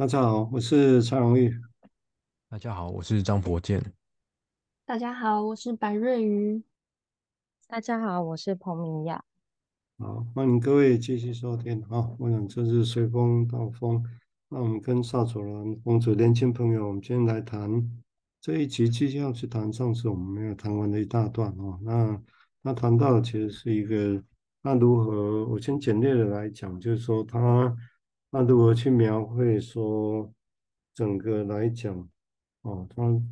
大家好，我是蔡荣玉。大家好，我是张博健。大家好，我是白瑞瑜。大家好，我是彭明雅。好，欢迎各位继续收听。好，我想这是随风到风。那我们跟萨楚兰公主年轻朋友，我们今天来谈这一集，继续要去谈上次我们没有谈完的一大段哦。那那谈到的其实是一个，那如何？我先简略的来讲，就是说他那如何去描绘说整个来讲哦，他。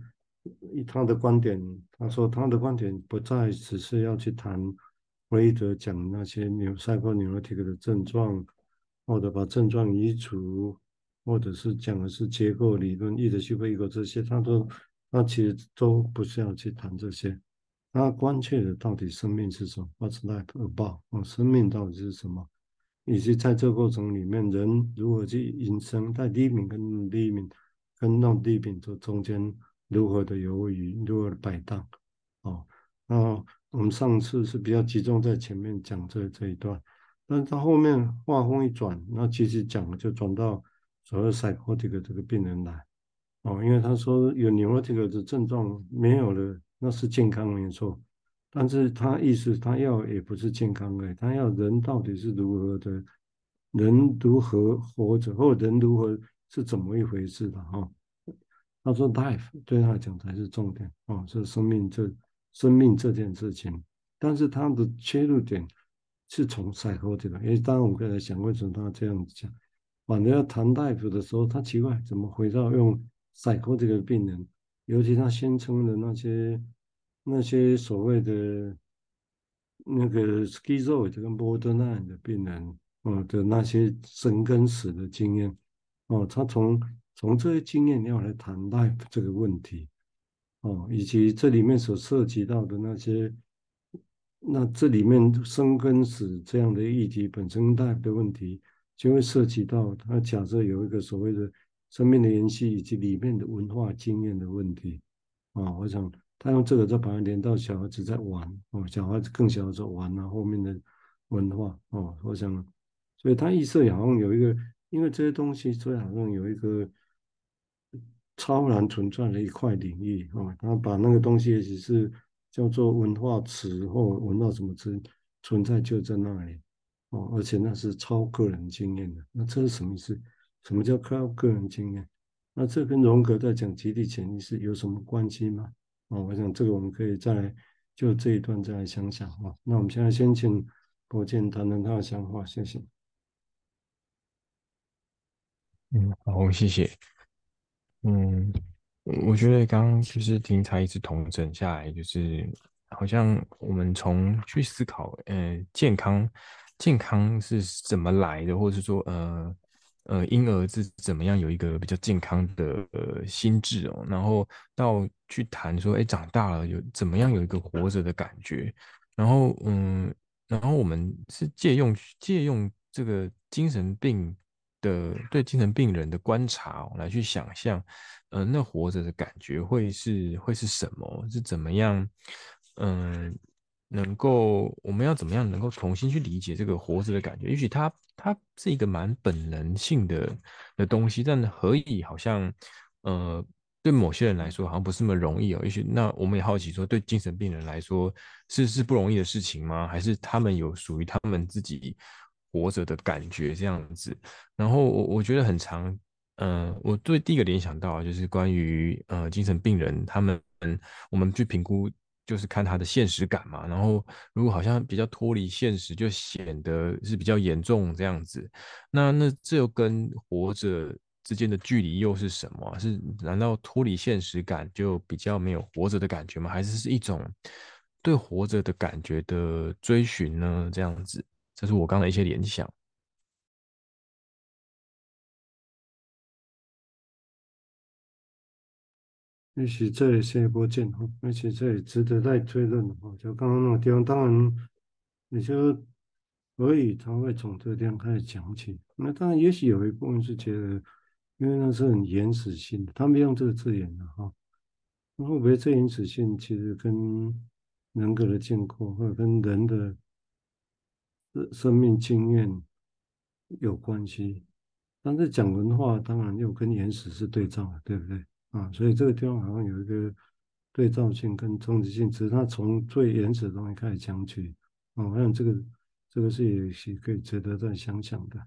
以他的观点，他说他的观点不再只是要去谈弗洛伊德讲那些 psychoneurotic 的症状，或者把症状移除，或者是讲的是结构理论、意识虚构这些，他都他其实都不是要去谈这些。他关切的到底生命是什么？What's life about？哦，生命到底是什么？以及在这个过程里面，人如何去引生，在 living 跟 living 跟 not living 这中间。如何的犹豫，如何的摆荡，哦，那我们上次是比较集中在前面讲这这一段，但是到后面话锋一转，那其实讲就转到所谓 psychotic 这个病人来，哦，因为他说有 neurotic 的症状没有了，那是健康没错，但是他意思他要也不是健康的，他要人到底是如何的，人如何活着，或人如何是怎么一回事的哈。哦他说：“life 对他来讲才是重点哦，是生命这生命这件事情。但是他的切入点是从 psychotic 的，因为当然我们可以来想，为什么他这样讲？反正要谈 life 的时候，他奇怪怎么回到用 psychotic 的病人，尤其他宣称的那些那些所谓的那个 schizoid 跟 borderline 的病人哦的那些生跟死的经验哦，他从。”从这些经验要来谈 life 这个问题，哦，以及这里面所涉及到的那些，那这里面生跟死这样的议题本身 life 的问题，就会涉及到他假设有一个所谓的生命的延续以及里面的文化经验的问题，啊、哦，我想他用这个再把它连到小孩子在玩，哦，小孩子更小的时候玩啊，后面的文化，哦，我想，所以他意识好像有一个，因为这些东西，所以好像有一个。超然存在的一块领域啊，他把那个东西也许是叫做文化词或文化什么词存在就在那里哦，而且那是超个人经验的。那这是什么意思？什么叫超个人经验？那这跟荣格在讲集体潜意识有什么关系吗？哦，我想这个我们可以再来就这一段再来想想啊。那我们现在先请博健谈谈他的想法，谢谢。嗯，好，谢谢。嗯，我觉得刚刚就是听他一直统整下来，就是好像我们从去思考，呃，健康，健康是怎么来的，或者是说，呃，呃，婴儿是怎么样有一个比较健康的呃心智哦，然后到去谈说，哎，长大了有怎么样有一个活着的感觉，然后嗯，然后我们是借用借用这个精神病。的对精神病人的观察、哦、来去想象，呃，那活着的感觉会是会是什么？是怎么样？嗯、能够我们要怎么样能够重新去理解这个活着的感觉？也许它它是一个蛮本能性的的东西，但何以好像呃，对某些人来说好像不是那么容易哦？也许那我们也好奇说，对精神病人来说是是不容易的事情吗？还是他们有属于他们自己？活着的感觉这样子，然后我我觉得很常，嗯、呃，我对第一个联想到就是关于呃精神病人他们，我们去评估就是看他的现实感嘛，然后如果好像比较脱离现实，就显得是比较严重这样子，那那这又跟活着之间的距离又是什么？是难道脱离现实感就比较没有活着的感觉吗？还是是一种对活着的感觉的追寻呢？这样子。这是我刚才的一些联想。也许这里先不见哈，而且这也值得再推论哈。就刚刚那个地方，当然你就可以他会从这个地方开始讲起。那当然，也许有一部分是觉得，因为那是很原始性的，他没用这个字眼的哈。那会不会这原始性其实跟人格的建构，或者跟人的？生命经验有关系但是讲文化当然又跟原始是对照的，对不对啊？所以这个地方好像有一个对照性跟冲击性，只是它从最原始的东西开始讲起啊。我想这个这个是也是可以值得再想想的。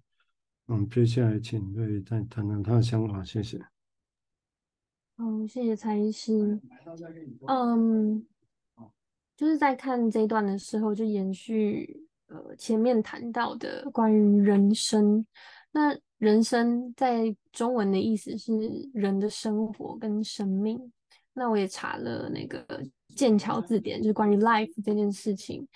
嗯，接下来请瑞再谈谈他的想法，谢谢。嗯，谢谢蔡医师。嗯，就是在看这一段的时候，就延续呃前面谈到的关于人生。那人生在中文的意思是人的生活跟生命。那我也查了那个剑桥字典，就是关于 life 这件事情，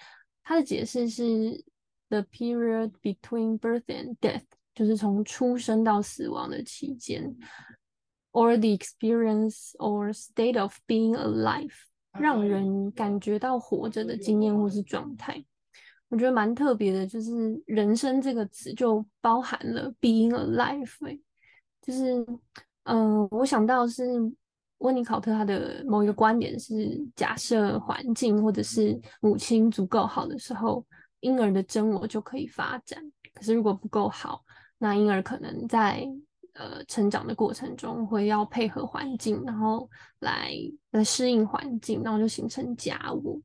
它的解释是 the period between birth and death，就是从出生到死亡的期间。or the experience or state of being alive，让人感觉到活着的经验或是状态，我觉得蛮特别的。就是“人生”这个词就包含了 being alive，就是，嗯、我想到是温尼考特他的某一个观点是，假设环境或者是母亲足够好的时候，婴儿的真我就可以发展。可是如果不够好，那婴儿可能在呃，成长的过程中会要配合环境，然后来来适应环境，然后就形成假我。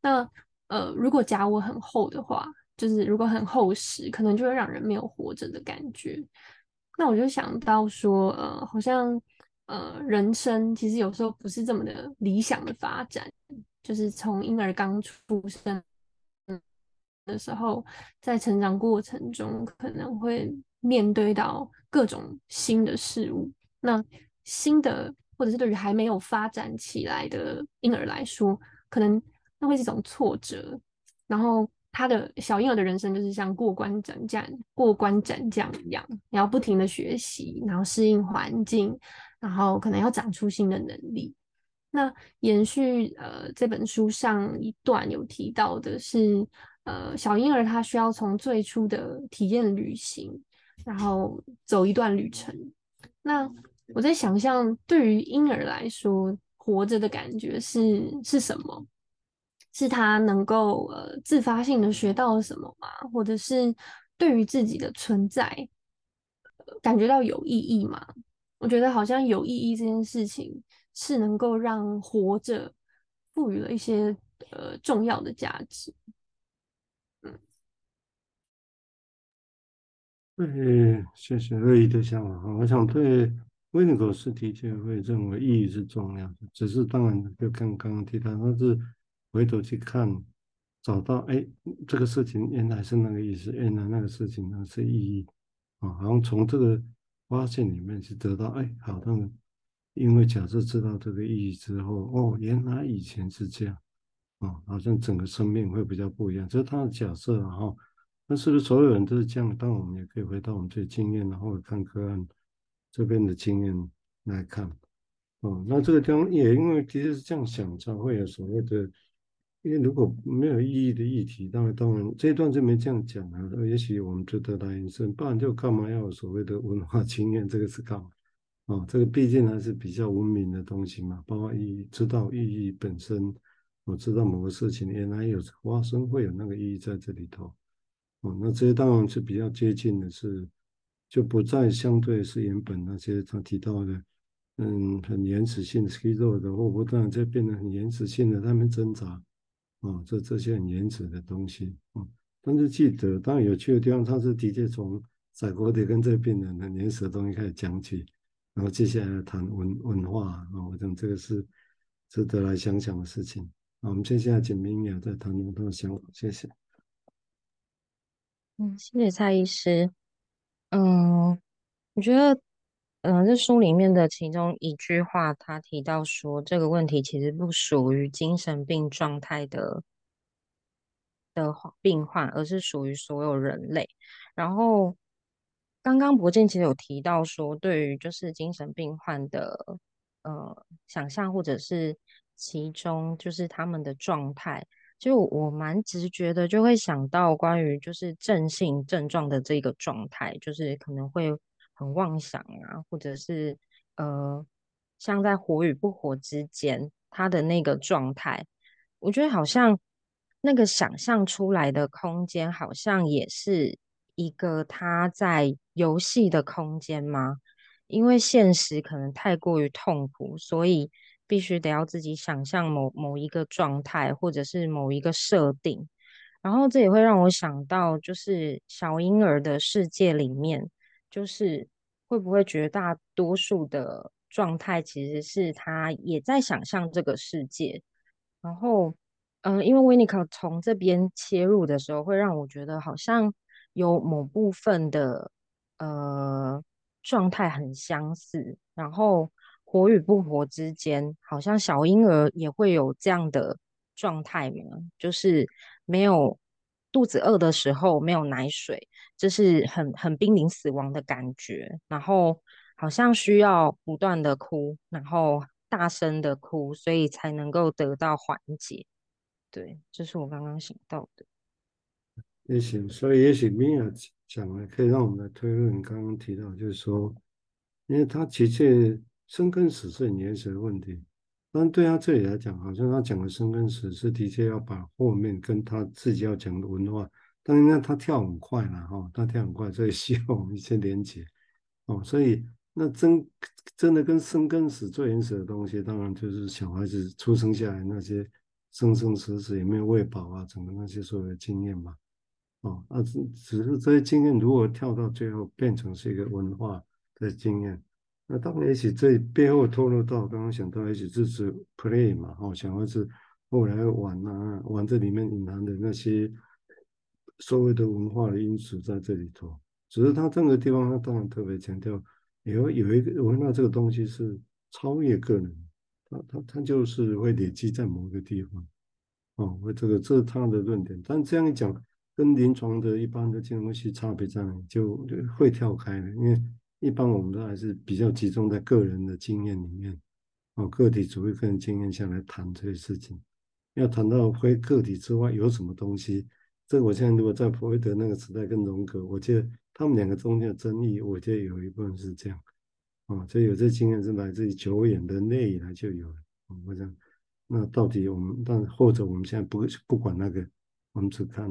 那呃，如果假我很厚的话，就是如果很厚实，可能就会让人没有活着的感觉。那我就想到说，呃，好像呃，人生其实有时候不是这么的理想的发展，就是从婴儿刚出生的时候，在成长过程中可能会。面对到各种新的事物，那新的或者是对于还没有发展起来的婴儿来说，可能那会是一种挫折。然后他的小婴儿的人生就是像过关斩将、过关斩将一样，你要不停的学习，然后适应环境，然后可能要长出新的能力。那延续呃这本书上一段有提到的是，呃小婴儿他需要从最初的体验旅行。然后走一段旅程。那我在想象，对于婴儿来说，活着的感觉是是什么？是他能够呃自发性的学到了什么吗？或者是对于自己的存在，感觉到有意义吗？我觉得好像有意义这件事情是能够让活着赋予了一些呃重要的价值。嗯对，谢谢乐意的想法。我想对维尼口斯的确会认为意义是重要的，只是当然就跟刚刚提到，他是回头去看，找到哎，这个事情原来是那个意思，原来那个事情呢是意义啊，好像从这个发现里面去得到哎，好像因为假设知道这个意义之后，哦，原来以前是这样啊，好像整个生命会比较不一样，这是他的假设然后。那是不是所有人都是这样？但我们也可以回到我们最经验，然后看个案这边的经验来看。哦，那这个地方也因为的确是这样想，才会有所谓的。因为如果没有意义的议题，当然当然这一段就没这样讲啊。也许我们就得到延伸，不然就干嘛要有所谓的文化经验？这个是干嘛？哦，这个毕竟还是比较文明的东西嘛，包括意义，知道意义本身，我知道某个事情原来有发生，会有那个意义在这里头。哦，那这些当然是比较接近的是，就不再相对是原本那些他提到的，嗯，很原始性的肌肉的，或不断在变得很原始性的，他们挣扎，哦，这这些很原始的东西，嗯，但是记得，当然有趣的地方，他是的确从赛博的跟这边的原始的东西开始讲起，然后接下来谈文文化，啊、我想这个是值得来想想的事情。好，我们接下来请明雅再谈谈他的想法，谢谢。嗯，谢谢蔡医师。嗯，我觉得，嗯，这书里面的其中一句话，他提到说，这个问题其实不属于精神病状态的的病患，而是属于所有人类。然后，刚刚博健其实有提到说，对于就是精神病患的呃想象，或者是其中就是他们的状态。就我蛮直觉的，就会想到关于就是正性症状的这个状态，就是可能会很妄想啊，或者是呃，像在活与不活之间，他的那个状态，我觉得好像那个想象出来的空间，好像也是一个他在游戏的空间吗？因为现实可能太过于痛苦，所以必须得要自己想象某某一个状态，或者是某一个设定。然后这也会让我想到，就是小婴儿的世界里面，就是会不会绝大多数的状态其实是他也在想象这个世界。然后，嗯、呃，因为维尼克从这边切入的时候，会让我觉得好像有某部分的呃。状态很相似，然后活与不活之间，好像小婴儿也会有这样的状态嘛，就是没有肚子饿的时候，没有奶水，这是很很濒临死亡的感觉，然后好像需要不断的哭，然后大声的哭，所以才能够得到缓解。对，这是我刚刚想到的。也许，所以也许米娅讲了，可以让我们来推论。刚刚提到，就是说，因为他的确生跟死是很原始的问题，但对他这里来讲，好像他讲的生跟死是的确要把后面跟他自己要讲的文化，但是呢，他跳很快了哈，他跳很快，所以需要我们一些连接哦。所以那真真的跟生跟死最原始的东西，当然就是小孩子出生下来那些生生死死有没有喂饱啊，整个那些所有的经验嘛。哦，啊，只只是这些经验，如果跳到最后变成是一个文化的经验，那当然也许这背后透露到，刚刚想到，也许就是 play 嘛，哦，小孩子后来玩啊，玩这里面隐含的那些所谓的文化的因素在这里头。只是他这个地方，他当然特别强调，有有一个文化这个东西是超越个人，他他他就是会累积在某个地方，哦，我这个这是他的论点，但这样一讲。跟临床的一般的这种东西差别在哪里？就会跳开了，因为一般我们都还是比较集中在个人的经验里面，哦，个体主义个人经验下来谈这些事情。要谈到非个体之外有什么东西，这个我现在如果在弗洛伊德那个时代跟荣格，我觉得他们两个中间的争议，我觉得有一部分是这样，啊，所以有这经验是来自于久远的内以来就有了。我想，那到底我们，但或者我们现在不不管那个，我们只看。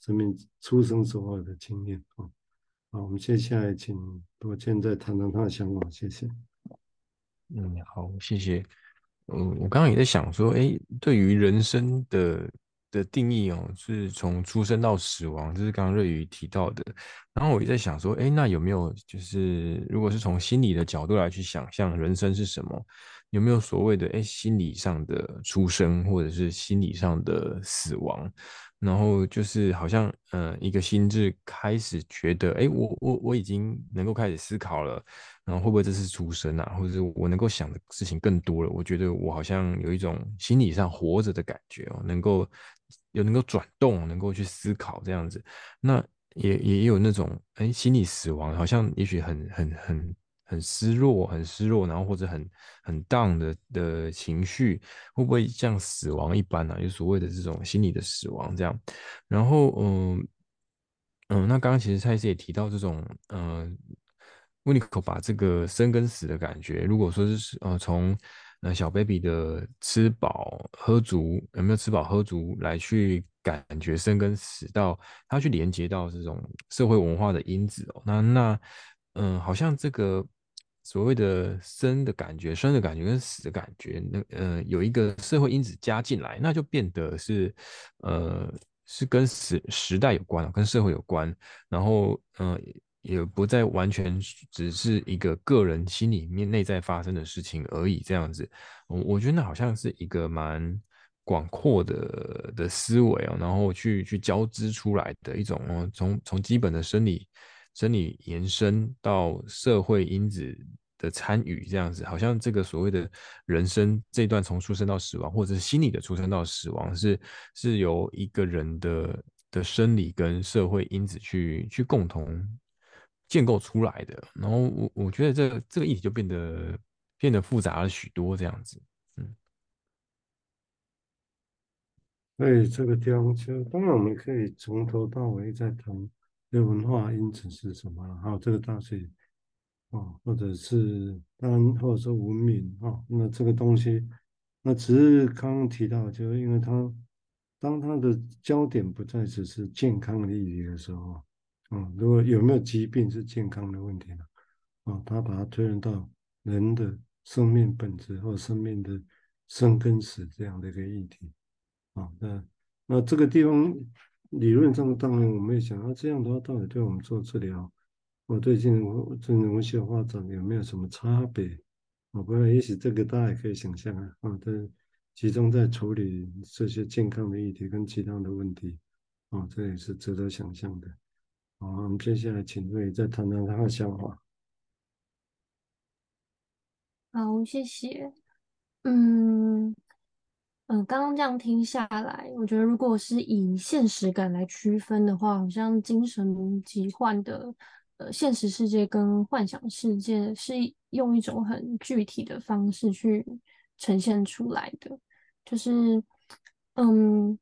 生命出生之后的经验啊，好，我们接下来请罗健再谈谈他的想法，谢谢。嗯，好，谢谢。嗯，我刚刚也在想说，哎，对于人生的的定义哦，是从出生到死亡，这是刚刚瑞宇提到的。然后我也在想说，哎，那有没有就是，如果是从心理的角度来去想象人生是什么，有没有所谓的哎心理上的出生，或者是心理上的死亡？然后就是好像，呃，一个心智开始觉得，哎，我我我已经能够开始思考了，然后会不会这是出生啊？或者是我能够想的事情更多了？我觉得我好像有一种心理上活着的感觉哦，能够有能够转动，能够去思考这样子。那也也有那种，哎，心理死亡，好像也许很很很。很失落，很失落，然后或者很很 down 的的情绪，会不会像死亡一般呢、啊？有所谓的这种心理的死亡这样。然后，嗯嗯，那刚刚其实蔡医师也提到这种，嗯，温尼可把这个生跟死的感觉，如果说是呃从呃小 baby 的吃饱喝足有没有吃饱喝足来去感觉生跟死，到他去连接到这种社会文化的因子哦，那那嗯，好像这个。所谓的生的感觉、生的感觉跟死的感觉，那呃有一个社会因子加进来，那就变得是呃是跟时时代有关，跟社会有关，然后呃也不再完全只是一个个人心里面内在发生的事情而已，这样子，我我觉得那好像是一个蛮广阔的的思维哦，然后去去交织出来的一种哦，从从基本的生理。生理延伸到社会因子的参与，这样子，好像这个所谓的人生这段从出生到死亡，或者是心理的出生到死亡，是是由一个人的的生理跟社会因子去去共同建构出来的。然后我我觉得这这个议题就变得变得复杂了许多，这样子，嗯。对，这个地方就当然我们可以从头到尾再谈。这文化因子是什么？还有这个大学啊，或者是当然，或者说文明啊，那这个东西，那只是刚刚提到，就是因为它当它的焦点不再只是健康的议题的时候，嗯，如果有没有疾病是健康的问题了，啊，他把它推论到人的生命本质或生命的生跟死这样的一个议题，啊，那那这个地方理论上当然我们也想，啊，这样的话到底对我们做治疗，我对精神精神分析的发展有没有什么差别？啊，不过也许这个大家也可以想象啊，啊，这集中在处理这些健康的议题跟其他的问题，啊，这也是值得想象的。好，我们接下来请瑞再谈谈他的想法。好，谢谢。嗯刚刚这样听下来，我觉得如果是以现实感来区分的话，好像精神疾患的呃现实世界跟幻想世界是用一种很具体的方式去呈现出来的，就是嗯。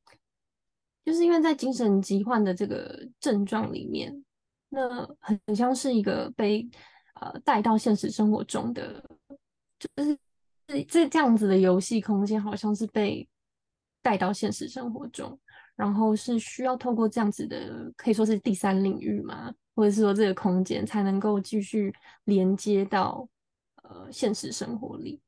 就是因为在精神疾患的这个症状里面，那很像是一个被呃带到现实生活中的，就是这这这样子的游戏空间，好像是被带到现实生活中，然后是需要透过这样子的，可以说是第三领域嘛，或者是说这个空间才能够继续连接到呃现实生活里。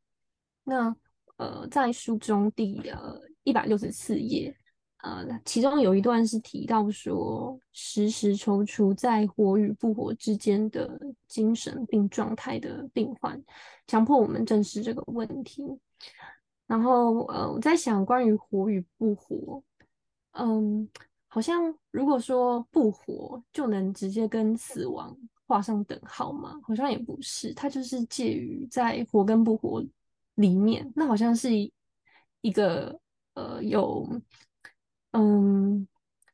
那呃在书中第呃一百六十四页。呃，其中有一段是提到说，时时踌躇在活与不活之间的精神病状态的病患，强迫我们正视这个问题。然后，呃，我在想关于活与不活，嗯，好像如果说不活就能直接跟死亡画上等号吗？好像也不是，它就是介于在活跟不活里面，那好像是一个呃有。嗯，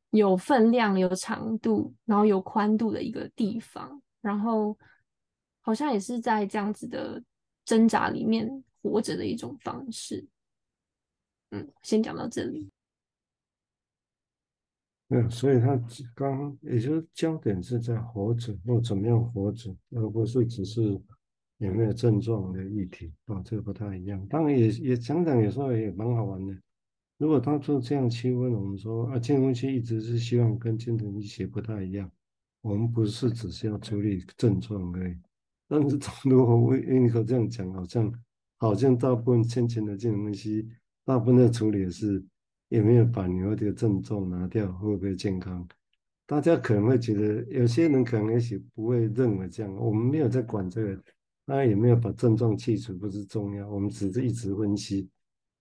有分量、有长度，然后有宽度的一个地方，然后好像也是在这样子的挣扎里面活着的一种方式。嗯，先讲到这里。嗯，所以他刚也就是焦点是在活着或怎么样活着，而不是只是有没有症状的议题啊，这个不太一样。当然也也讲讲，有时候也蛮好玩的。如果他做这样区分，我们说啊，精神分析一直是希望跟精神医学不太一样，我们不是只是要处理症状而已。但是如果为为你可这样讲，好像好像大部分先前的精神分析，大部分的处理是有没有把你的症状拿掉，会不会健康？大家可能会觉得，有些人可能也许不会认为这样。我们没有在管这个，当然也没有把症状去除，不是重要，我们只是一直分析。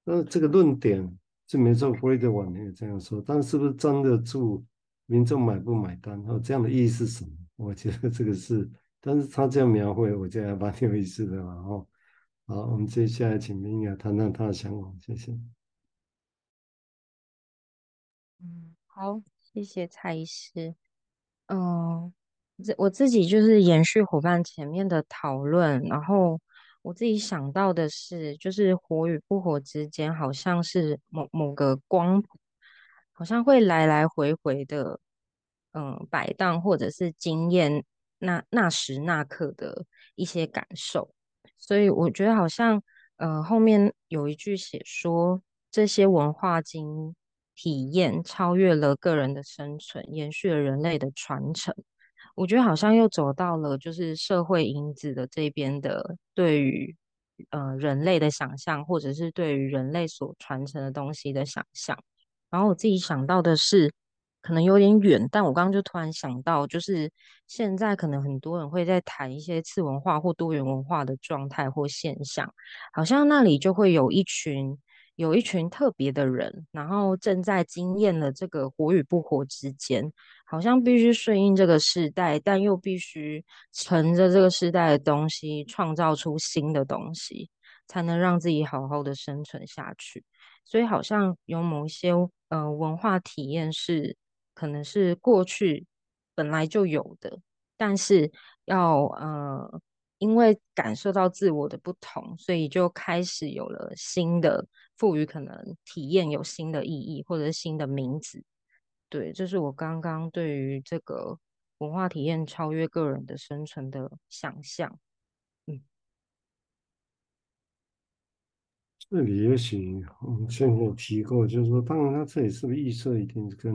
那这个论点。是没错，弗洛伊德晚年也这样说，但是不是真的住民众买不买单？哦，这样的意义是什么？我觉得这个是，但是他这样描绘，我觉得还蛮有意思的嘛。哦，好，我们接下来请明雅谈谈他的想法，谢谢。嗯，好，谢谢蔡医师。嗯，这我自己就是延续伙伴前面的讨论，然后。我自己想到的是，就是活与不活之间，好像是某某个光谱，好像会来来回回的，嗯，摆荡，或者是经验那那时那刻的一些感受。所以我觉得好像，呃，后面有一句写说，这些文化经体验超越了个人的生存，延续了人类的传承。我觉得好像又走到了就是社会因子的这边的，对于呃人类的想象，或者是对于人类所传承的东西的想象。然后我自己想到的是，可能有点远，但我刚刚就突然想到，就是现在可能很多人会在谈一些次文化或多元文化的状态或现象，好像那里就会有一群。有一群特别的人，然后正在经验了这个活与不活之间，好像必须顺应这个时代，但又必须乘着这个时代的东西，创造出新的东西，才能让自己好好的生存下去。所以，好像有某一些呃文化体验是，可能是过去本来就有的，但是要呃。因为感受到自我的不同，所以就开始有了新的赋予，可能体验有新的意义，或者是新的名字。对，这是我刚刚对于这个文化体验超越个人的生存的想象。嗯，这里也许我们先有提过，就是说，当然他这里是不是预设一定跟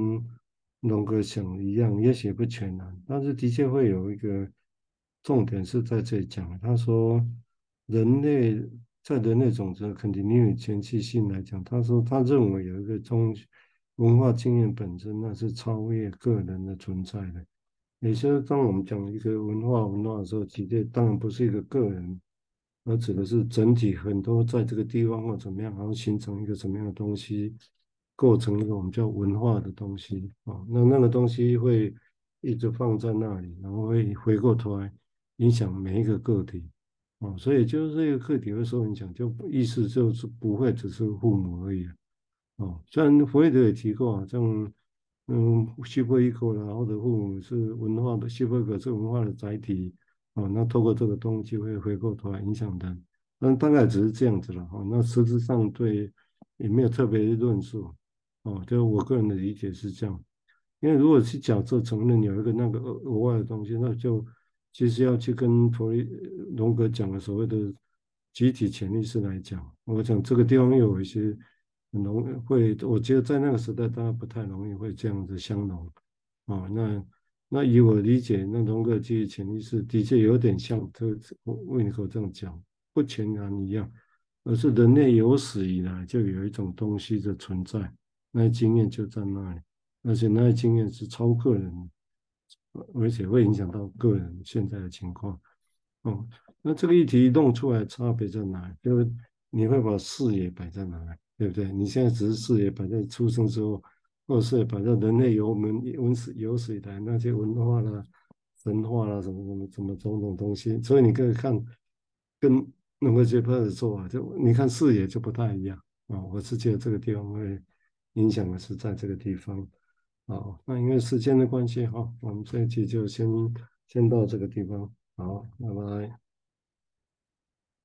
龙哥想的一样，也许不全然，但是的确会有一个重点是在这里讲。他说，人类在人类种族的 continuity 前期性来讲，他说他认为有一个中文化经验本身，那是超越个人的存在的。也就是当我们讲一个文化文化的时候，其实当然不是一个个人，而指的是整体很多在这个地方或怎么样，然后形成一个什么样的东西。构成一个我们叫文化的东西啊，那那个东西会一直放在那里，然后会回过头来影响每一个个体哦，所以就是这个个体会受影响，就意思就是不会只是父母而已啊。虽然弗洛伊德也提过啊，像嗯，西波伊格啦，或者父母是文化的，西波伊格是文化的载体啊，那透过这个东西会回过头来影响的，但大概只是这样子了哦。那实质上对也没有特别的论述。哦，就我个人的理解是这样，因为如果是假设承认有一个那个额额外的东西，那就其实要去跟弗荣格讲的所谓的集体潜意识来讲，我讲这个地方有一些很容会，我觉得在那个时代大家不太容易会这样子相容。啊，那那以我理解，那荣格集体潜意识的确有点像，这为你可这样讲，不全然一样，而是人类有史以来就有一种东西的存在。那些经验就在那里，而且那些经验是超个人，而且会影响到个人现在的情况。哦，那这个议题弄出来差别在哪？就是你会把视野摆在哪里，对不对？你现在只是视野摆在出生之后，或者是摆在人类有文文史有史以来那些文化啦、神话啦什么什么什么种种东西，所以你可以看跟那个杰克的做法，就你看视野就不太一样啊。我是觉得这个地方会。影响的是在这个地方，好，那因为时间的关系，哈，我们这一期就先先到这个地方，好，拜拜。